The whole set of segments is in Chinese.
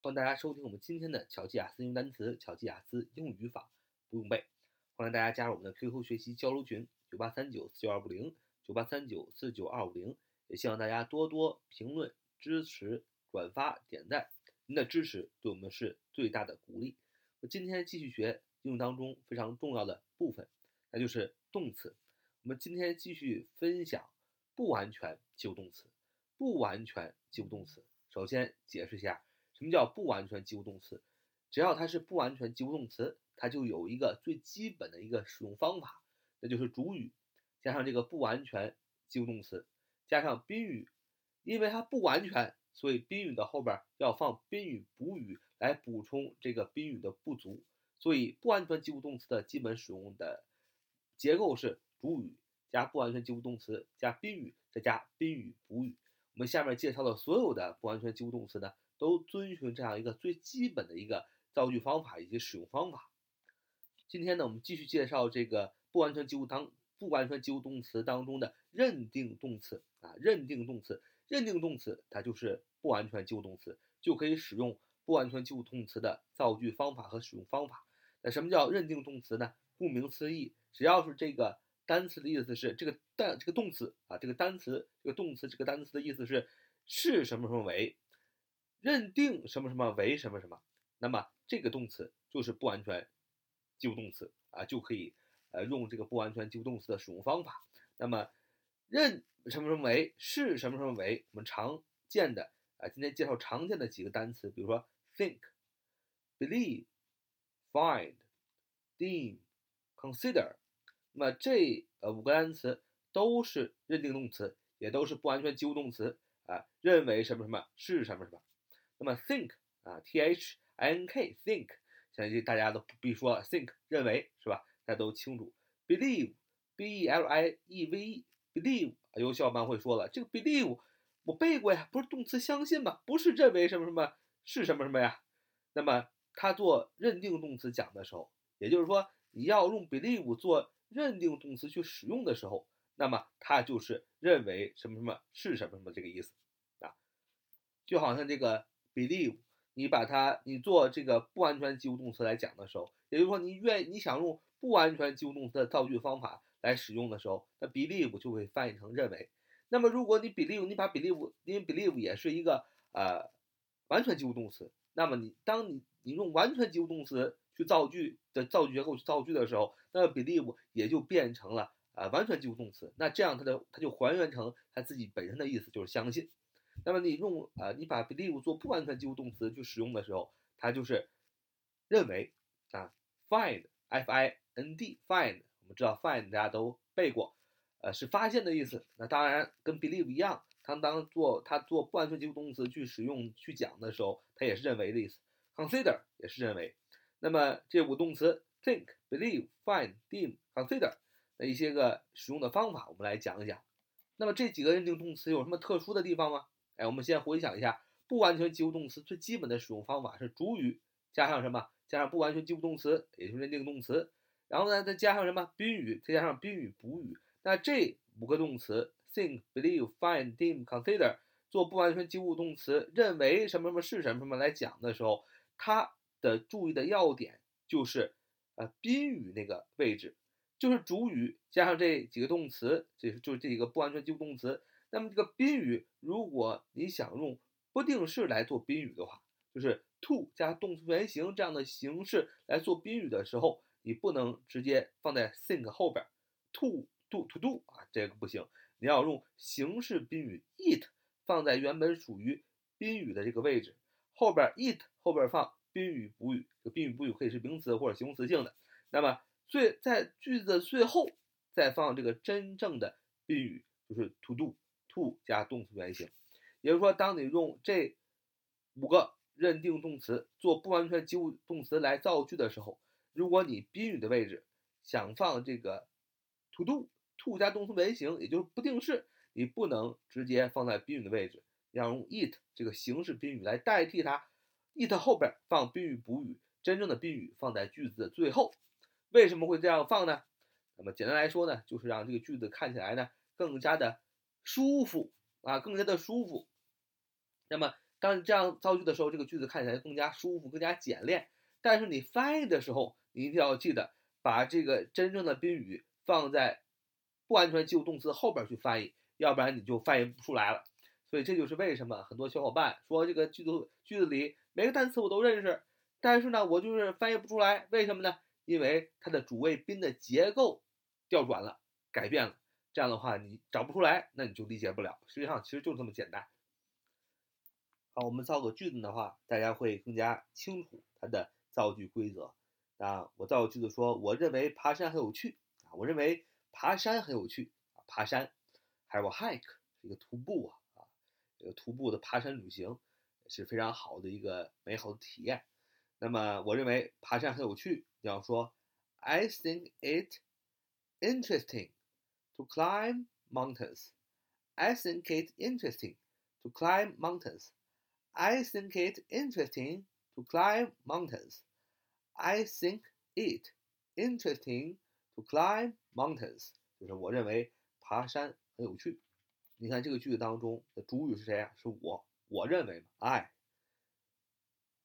欢迎大家收听我们今天的巧记雅思英语单词、巧记雅思英语语法不用背。欢迎大家加入我们的 QQ 学习交流群：九八三九四九二五零九八三九四九二五零。也希望大家多多评论、支持、转发、点赞，您的支持对我们是最大的鼓励。我今天继续学英语当中非常重要的部分，那就是动词。我们今天继续分享不完全及物动词。不完全及物动词，首先解释一下什么叫不完全及物动词。只要它是不完全及物动词，它就有一个最基本的一个使用方法，那就是主语加上这个不完全及物动词，加上宾语。因为它不完全，所以宾语的后边要放宾语补语来补充这个宾语的不足。所以不完全及物动词的基本使用的结构是主语加不完全及物动词加宾语再加宾语补语。我们下面介绍的所有的不完全及物动词呢，都遵循这样一个最基本的一个造句方法以及使用方法。今天呢，我们继续介绍这个不完全及物当不完全及物动词当中的认定动词啊，认定动词，认定动词它就是不完全及物动词，就可以使用不完全及物动词的造句方法和使用方法。那什么叫认定动词呢？顾名思义，只要是这个。单词的意思是这个单这个动词啊，这个单词这个动词这个单词的意思是是什么什么为认定什么什么为什么什么，那么这个动词就是不完全及物动词啊，就可以呃用这个不完全及物动词的使用方法。那么认什么什么为是什么什么为我们常见的啊，今天介绍常见的几个单词，比如说 think、believe、find、deem、consider。那么这呃五个单词都是认定动词，也都是不完全及物动词啊。认为什么什么是什么什么。那么 think 啊，t h i n k think，相信大家都不必说了，think 认为是吧？大家都清楚。believe，b e l i e v e，believe 有小伙伴会说了，这个 believe 我背过呀，不是动词相信吗？不是认为什么什么是什么什么呀？那么它做认定动词讲的时候，也就是说你要用 believe 做。认定动词去使用的时候，那么它就是认为什么什么是什么什么这个意思啊，就好像这个 believe，你把它你做这个不完全及物动词来讲的时候，也就是说你愿你想用不完全及物动词的造句方法来使用的时候，那 believe 就会翻译成认为。那么如果你 believe，你把 believe，因为 believe 也是一个呃完全及物动词，那么你当你你用完全及物动词。去造句的造句结构去造句的时候，那 believe 也就变成了啊完全及物动词。那这样它的它就还原成它自己本身的意思，就是相信。那么你用啊你把 believe 做不完全及物动词去使用的时候，它就是认为啊 find f i n d find 我们知道 find 大家都背过，呃是发现的意思。那当然跟 believe 一样，它当做它做不完全及物动词去使用去讲的时候，它也是认为的意思。consider 也是认为。那么这五动词 think、believe、find、deem、consider 的一些个使用的方法，我们来讲一讲。那么这几个认定动词有什么特殊的地方吗？哎，我们先回想一下，不完全及物动词最基本的使用方法是主语加上什么？加上不完全及物动词，也就是认定动词。然后呢，再加上什么？宾语，再加上宾语补语。那这五个动词 think、believe、find、deem、consider 做不完全及物动词，认为什么什么是什么什么来讲的时候，它。的注意的要点就是，呃，宾语那个位置，就是主语加上这几个动词，这是就是这几个不完全及物动词。那么这个宾语，如果你想用不定式来做宾语的话，就是 to 加动词原形这样的形式来做宾语的时候，你不能直接放在 think 后边，to do to do 啊，这个不行。你要用形式宾语 it 放在原本属于宾语的这个位置后边，it 后边放。宾语补语，这个宾语补语可以是名词或者形容词性的。那么最在句子的最后再放这个真正的宾语，就是 to do，to 加动词原形。也就是说，当你用这五个认定动词做不完全及物动词来造句的时候，如果你宾语的位置想放这个 to do，to 加动词原形，也就是不定式，你不能直接放在宾语的位置，要用 it 这个形式宾语来代替它。It 后边放宾语补语，真正的宾语放在句子的最后，为什么会这样放呢？那么简单来说呢，就是让这个句子看起来呢更加的舒服啊，更加的舒服。那么当你这样造句的时候，这个句子看起来更加舒服、更加简练。但是你翻译的时候，你一定要记得把这个真正的宾语放在不完全及物动词后边去翻译，要不然你就翻译不出来了。所以这就是为什么很多小伙伴说这个句子句子里每个单词我都认识，但是呢我就是翻译不出来，为什么呢？因为它的主谓宾的结构调转了、改变了，这样的话你找不出来，那你就理解不了。实际上其实就是这么简单。好，我们造个句子的话，大家会更加清楚它的造句规则。啊，我造个句子说，我认为爬山很有趣啊，我认为爬山很有趣啊，爬山，还有 hike 这个徒步啊啊，这个徒步的爬山旅行是非常好的一个美好的体验。那么我认为爬山很有趣，你要说 I think it interesting to climb mountains. I think it interesting to climb mountains. I think it interesting to climb mountains. I think it interesting to climb mountains，就是我认为爬山很有趣。你看这个句子当中的主语是谁啊？是我， 我认为嘛，I。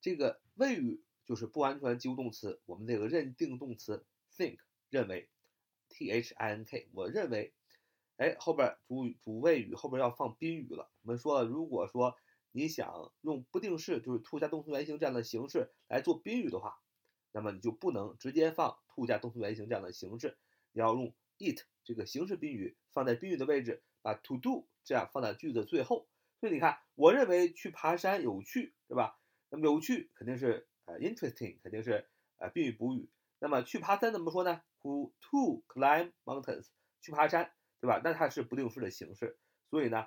这个谓语就是不完全及物动词，我们这个认定动词 think 认为，T H I N K，我认为，哎，后边主语主谓语后边要放宾语了。我们说了，如果说你想用不定式，就是 to 加动词原形这样的形式来做宾语的话，那么你就不能直接放 to 加动词原形这样的形式，你要用 it 这个形式宾语放在宾语的位置，把 to do 这样放在句子最后。所以你看，我认为去爬山有趣，对吧？那么有趣肯定是呃 interesting，肯定是呃宾语补语。那么去爬山怎么说呢？to to climb mountains，去爬山，对吧？那它是不定式的形式，所以呢，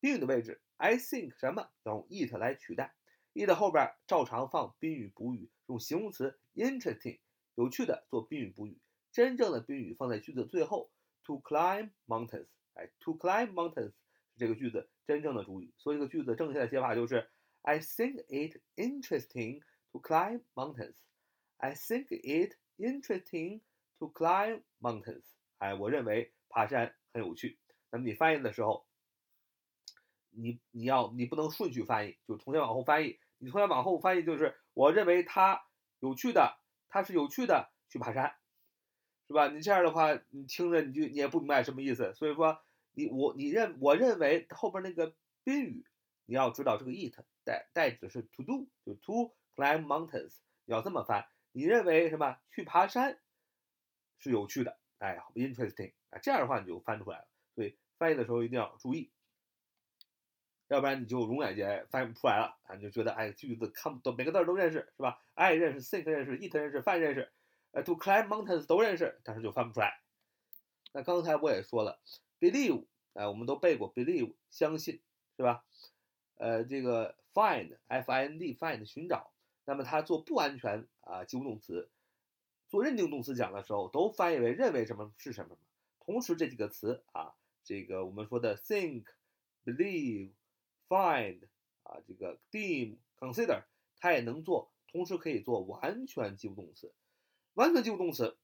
宾语的位置。I think 什么要用 it 来取代，it 后边照常放宾语补语，用形容词 interesting 有趣的做宾语补语，真正的宾语放在句子最后。To climb mountains，哎，to climb mountains 这个句子真正的主语，所以这个句子正确的写法就是 I think it interesting to climb mountains。I think it interesting to climb mountains。哎，我认为爬山很有趣。那么你翻译的时候。你你要你不能顺序翻译，就从前往后翻译。你从前往后翻译就是，我认为它有趣的，它是有趣的去爬山，是吧？你这样的话，你听着你就你也不明白什么意思。所以说，你我你认我认为后边那个宾语，你要知道这个 it 代代指的是 to do，就 to climb mountains，你要这么翻。你认为什么去爬山是有趣的，哎，interesting，啊，这样的话你就翻出来了。所以翻译的时候一定要注意。要不然你就永远也翻不出来了啊！你就觉得哎，句子看不懂，每个字都认识是吧？I 认识，think 认识，it 认识，find 认识，呃，to climb mountains 都认识，但是就翻不出来。那刚才我也说了，believe，哎，我们都背过，believe 相信是吧？呃，这个 find，f-i-n-d，find 寻找，那么它做不安全啊及物动词，做认定动词讲的时候，都翻译为认为什么是什么。同时这几个词啊，这个我们说的 think，believe。Find 啊，这个 deem consider 它也能做，同时可以做完全及物动词。完全及物动词，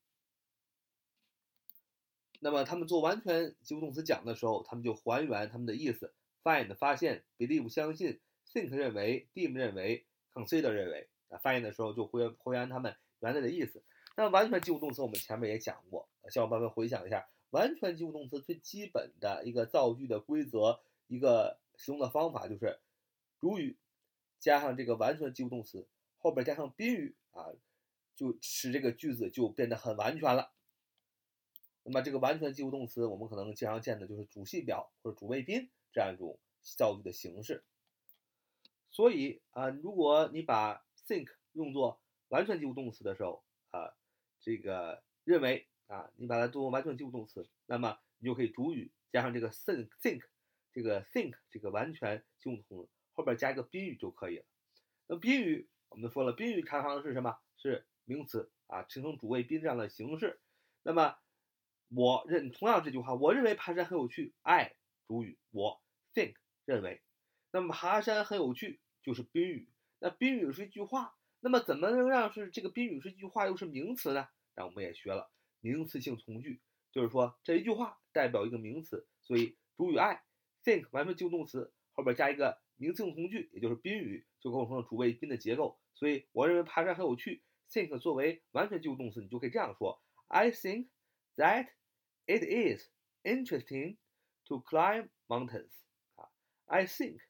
那么他们做完全及物动词讲的时候，他们就还原他们的意思。Find 发现，believe 相信，think 认为，deem 认为，consider 认为。啊，翻译的时候就还还原他们原来的意思。那完全及物动词我们前面也讲过，小伙伴们回想一下，完全及物动词最基本的一个造句的规则，一个。使用的方法就是主语加上这个完全及物动词，后边加上宾语啊，就使这个句子就变得很完全了。那么这个完全及物动词，我们可能经常见的就是主系表或者主谓宾这样一种造句的形式。所以啊，如果你把 think 用作完全及物动词的时候啊，这个认为啊，你把它做完全及物动词，那么你就可以主语加上这个 think think。这个 think 这个完全及物动词后边加一个宾语就可以了。那宾语我们说了，宾语常常是什么？是名词啊，形成主谓宾这样的形式。那么我认同样这句话，我认为爬山很有趣。I 主语，我 think 认为。那么爬山很有趣就是宾语。那宾语是一句话，那么怎么能让是这个宾语是一句话又是名词呢？那我们也学了名词性从句，就是说这一句话代表一个名词，所以主语 I。think 完全及物动词后边加一个名词性从句，也就是宾语，就构成了主谓宾的结构。所以我认为爬山很有趣。think 作为完全及物动词，你就可以这样说：I think that it is interesting to climb mountains。啊，I think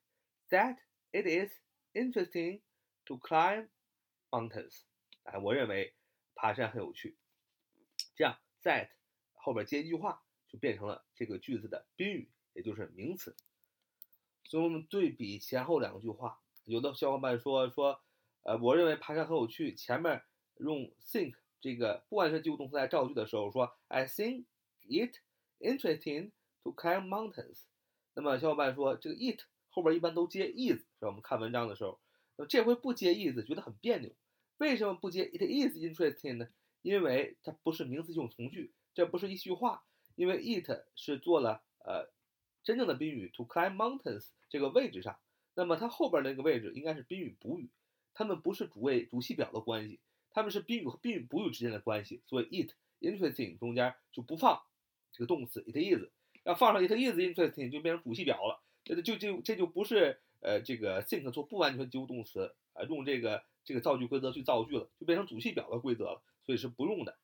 that it is interesting to climb mountains。哎，我认为爬山很有趣。这样，that 后边接一句话，就变成了这个句子的宾语，也就是名词。所以我们对比前后两句话，有的小伙伴说说，呃，我认为爬山很有趣。前面用 think 这个不完全及物动词来造句的时候，说 I think it interesting to climb mountains。那么小伙伴说，这个 it 后边一般都接 is，是？我们看文章的时候，那这回不接 is，觉得很别扭。为什么不接 it is interesting 呢？因为它不是名词性从句，这不是一句话。因为 it 是做了呃真正的宾语 to climb mountains 这个位置上，那么它后边那个位置应该是宾语补语，它们不是主谓主系表的关系，它们是宾语和宾语补语之间的关系，所以 it interesting 中间就不放这个动词 it is，要放上 it is interesting 就变成主系表了，这就就这就不是呃这个 think 做不完全及物动词啊用这个这个造句规则去造句了，就变成主系表的规则了，所以是不用的。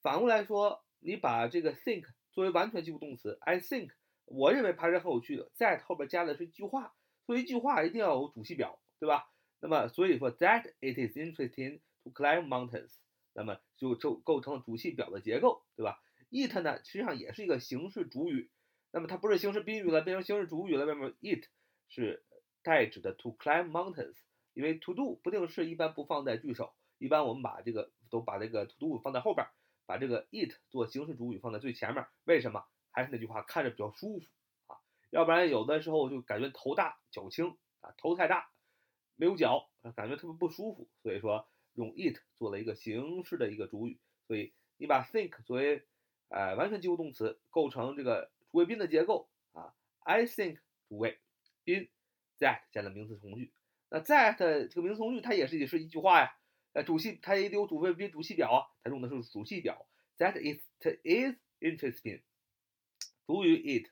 反过来说。你把这个 think 作为完全及物动词，I think 我认为爬山很有趣的，that 后边加的是一句话，所以一句话一定要有主系表，对吧？那么所以说 that it is interesting to climb mountains，那么就就构成了主系表的结构，对吧？it 呢实际上也是一个形式主语，那么它不是形式宾语了，变成形式主语了，外面 it 是代指的 to climb mountains，因为 to do 不定式一般不放在句首，一般我们把这个都把这个 to do 放在后边。把这个 it 做形式主语放在最前面，为什么？还是那句话，看着比较舒服啊，要不然有的时候就感觉头大脚轻啊，头太大没有脚，感觉特别不舒服。所以说用 it 做了一个形式的一个主语，所以你把 think 作为呃完全及物动词，构成这个主谓宾的结构啊。I think 主谓宾 that 加了名词从句，那 that 这个名词从句它也是也是一句话呀。呃，主系它也得有主谓宾、主系表啊，它用的是主系表。That is is interesting。主语 it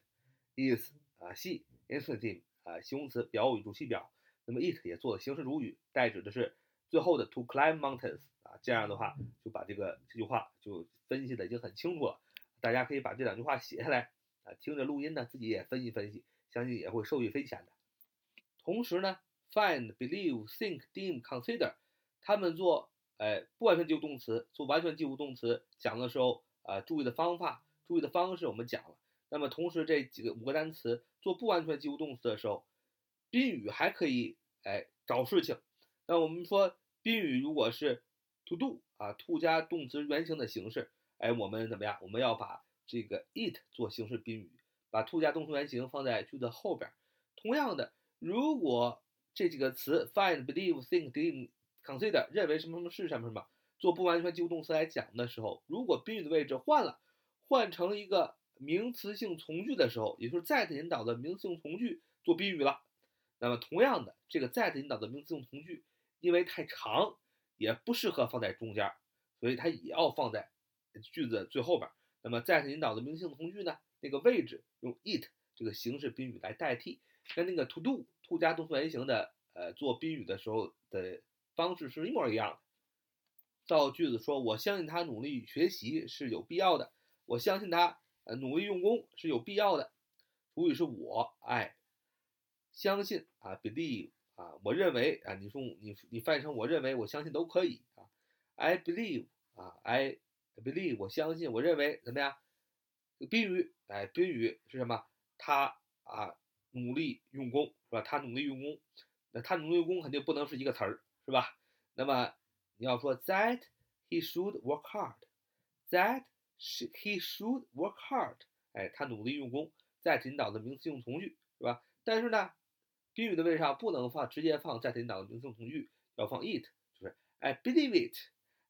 is 啊系 interesting 啊形容词表语主系表。那么 it 也做了形式主语，代指的是最后的 to climb mountains 啊。这样的话就把这个这句话就分析的已经很清楚了。大家可以把这两句话写下来啊，听着录音呢，自己也分析分析，相信也会受益匪浅的。同时呢，find、believe、think、deem、consider。他们做，哎，不完全及物动词，做完全及物动词讲的时候，啊，注意的方法，注意的方式我们讲了。那么同时这几个五个单词做不完全及物动词的时候，宾语还可以，哎，找事情。那我们说宾语如果是 to do 啊，to 加动词原形的形式，哎，我们怎么样？我们要把这个 it 做形式宾语，把 to 加动词原形放在句子后边。同样的，如果这几个词 find、believe、think、deem。consider 认为什么什么是什么什么，做不完全及物动词来讲的时候，如果宾语的位置换了，换成一个名词性从句的时候，也就是 that 引导的名词性从句做宾语了。那么同样的，这个 that 引导的名词性从句，因为太长，也不适合放在中间，所以它也要放在句子最后边。那么 that 引导的名词性从句呢，那个位置用 it 这个形式宾语来代替，跟那个 to do to 加动词原形的呃做宾语的时候的。方式是一模一样的。造句子说：“我相信他努力学习是有必要的。我相信他呃努力用功是有必要的。”主语是我，哎，相信啊，believe 啊，我认为啊，你说你你翻译成我认为，我相信都可以啊。I believe 啊，I believe 我相信，我认为怎么样？宾语哎，宾语是什么？他啊努力用功是吧？他努力用功，那他努力用功肯定不能是一个词儿。是吧？那么你要说 that he should work hard，that he should work hard，哎，他努力用功，在引导的名词性从句，是吧？但是呢，宾语的位置上不能放直接放在引导的名词性从句，要放 it，就是 I believe it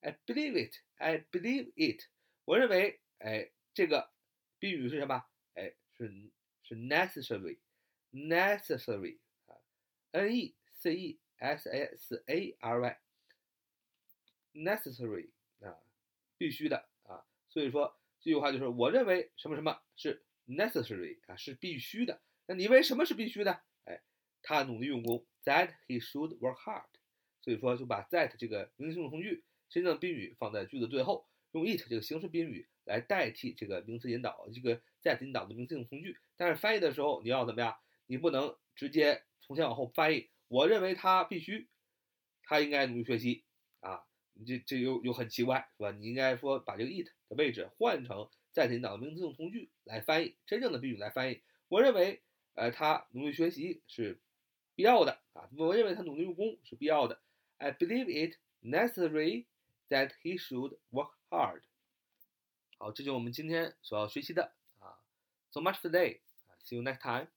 I believe it，I believe it。我认为，哎，这个宾语是什么？哎，是是 necessary，necessary 啊，n e c e。s s a r y，necessary 啊，必须的啊，所以说这句话就是我认为什么什么是 necessary 啊，是必须的。那你为什么是必须的？哎，他努力用功，that he should work hard。所以说就把 that 这个名词性从句真正的宾语放在句子最后，用 it 这个形式宾语来代替这个名词引导，这个 that 引导的名词性从句。但是翻译的时候你要怎么样？你不能直接从前往后翻译。我认为他必须，他应该努力学习啊！你这这又又很奇怪，是吧？你应该说把这个 it 的位置换成 that 引导的名词性从句来翻译，真正的宾语来翻译。我认为，呃，他努力学习是必要的啊！我认为他努力用功是必要的。I believe it necessary that he should work hard。好，这就是我们今天所要学习的啊。So much today. See you next time.